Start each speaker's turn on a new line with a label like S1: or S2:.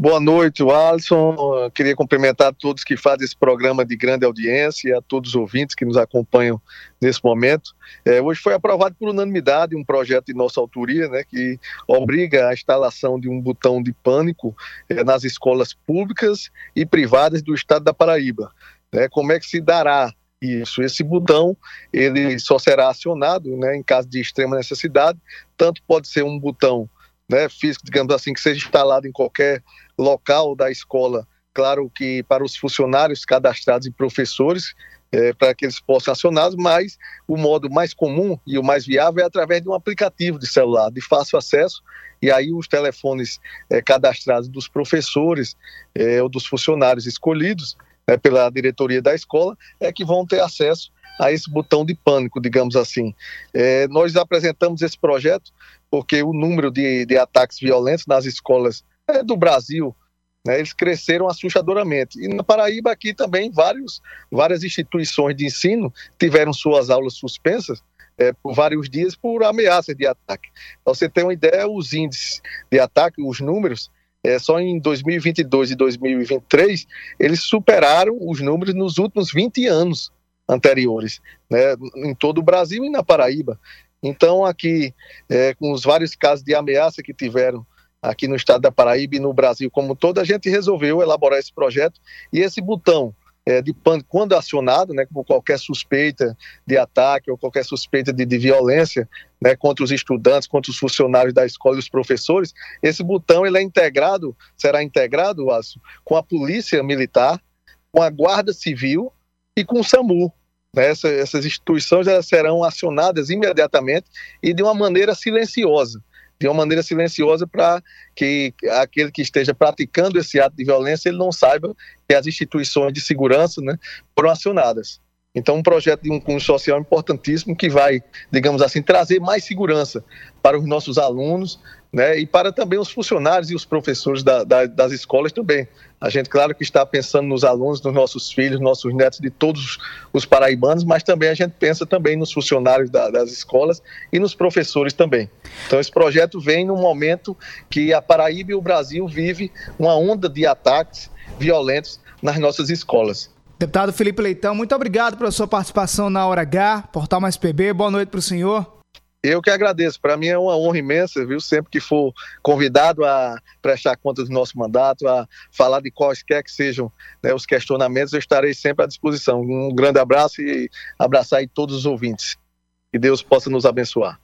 S1: Boa noite, Alisson. queria cumprimentar todos que fazem esse programa de grande audiência e a todos os ouvintes que nos acompanham nesse momento. É, hoje foi aprovado por unanimidade um projeto de nossa autoria, né, que obriga a instalação de um botão de pânico é, nas escolas públicas e privadas do estado da Paraíba. Né, como é que se dará isso? Esse botão ele só será acionado né, em caso de extrema necessidade, tanto pode ser um botão né, físico, digamos assim, que seja instalado em qualquer local da escola. Claro que para os funcionários cadastrados e professores, é, para que eles possam acioná-los, mas o modo mais comum e o mais viável é através de um aplicativo de celular de fácil acesso, e aí os telefones é, cadastrados dos professores é, ou dos funcionários escolhidos né, pela diretoria da escola é que vão ter acesso a esse botão de pânico, digamos assim. É, nós apresentamos esse projeto porque o número de, de ataques violentos nas escolas é, do Brasil, né, eles cresceram assustadoramente. E na Paraíba aqui também vários, várias instituições de ensino tiveram suas aulas suspensas é, por vários dias por ameaça de ataque. Pra você ter uma ideia, os índices de ataque, os números, é, só em 2022 e 2023, eles superaram os números nos últimos 20 anos anteriores, né, em todo o Brasil e na Paraíba. Então, aqui, é, com os vários casos de ameaça que tiveram aqui no estado da Paraíba e no Brasil como todo, a gente resolveu elaborar esse projeto e esse botão é, de quando acionado, né, por qualquer suspeita de ataque ou qualquer suspeita de, de violência né, contra os estudantes, contra os funcionários da escola e os professores, esse botão ele é integrado, será integrado, com a polícia militar, com a guarda civil e com o SAMU. Né, essa, essas instituições elas serão acionadas imediatamente e de uma maneira silenciosa de uma maneira silenciosa para que aquele que esteja praticando esse ato de violência ele não saiba que as instituições de segurança né, foram acionadas. Então, um projeto de um cunho social importantíssimo que vai, digamos assim, trazer mais segurança para os nossos alunos, né, e para também os funcionários e os professores da, da, das escolas também. A gente, claro, que está pensando nos alunos, nos nossos filhos, nossos netos, de todos os paraibanos, mas também a gente pensa também nos funcionários da, das escolas e nos professores também. Então, esse projeto vem num momento que a Paraíba e o Brasil vive uma onda de ataques violentos nas nossas escolas.
S2: Deputado Felipe Leitão, muito obrigado pela sua participação na Hora H, Portal Mais PB. Boa noite para o senhor.
S1: Eu que agradeço. Para mim é uma honra imensa, viu? Sempre que for convidado a prestar conta do nosso mandato, a falar de quaisquer que sejam né, os questionamentos, eu estarei sempre à disposição. Um grande abraço e abraçar aí todos os ouvintes. Que Deus possa nos abençoar.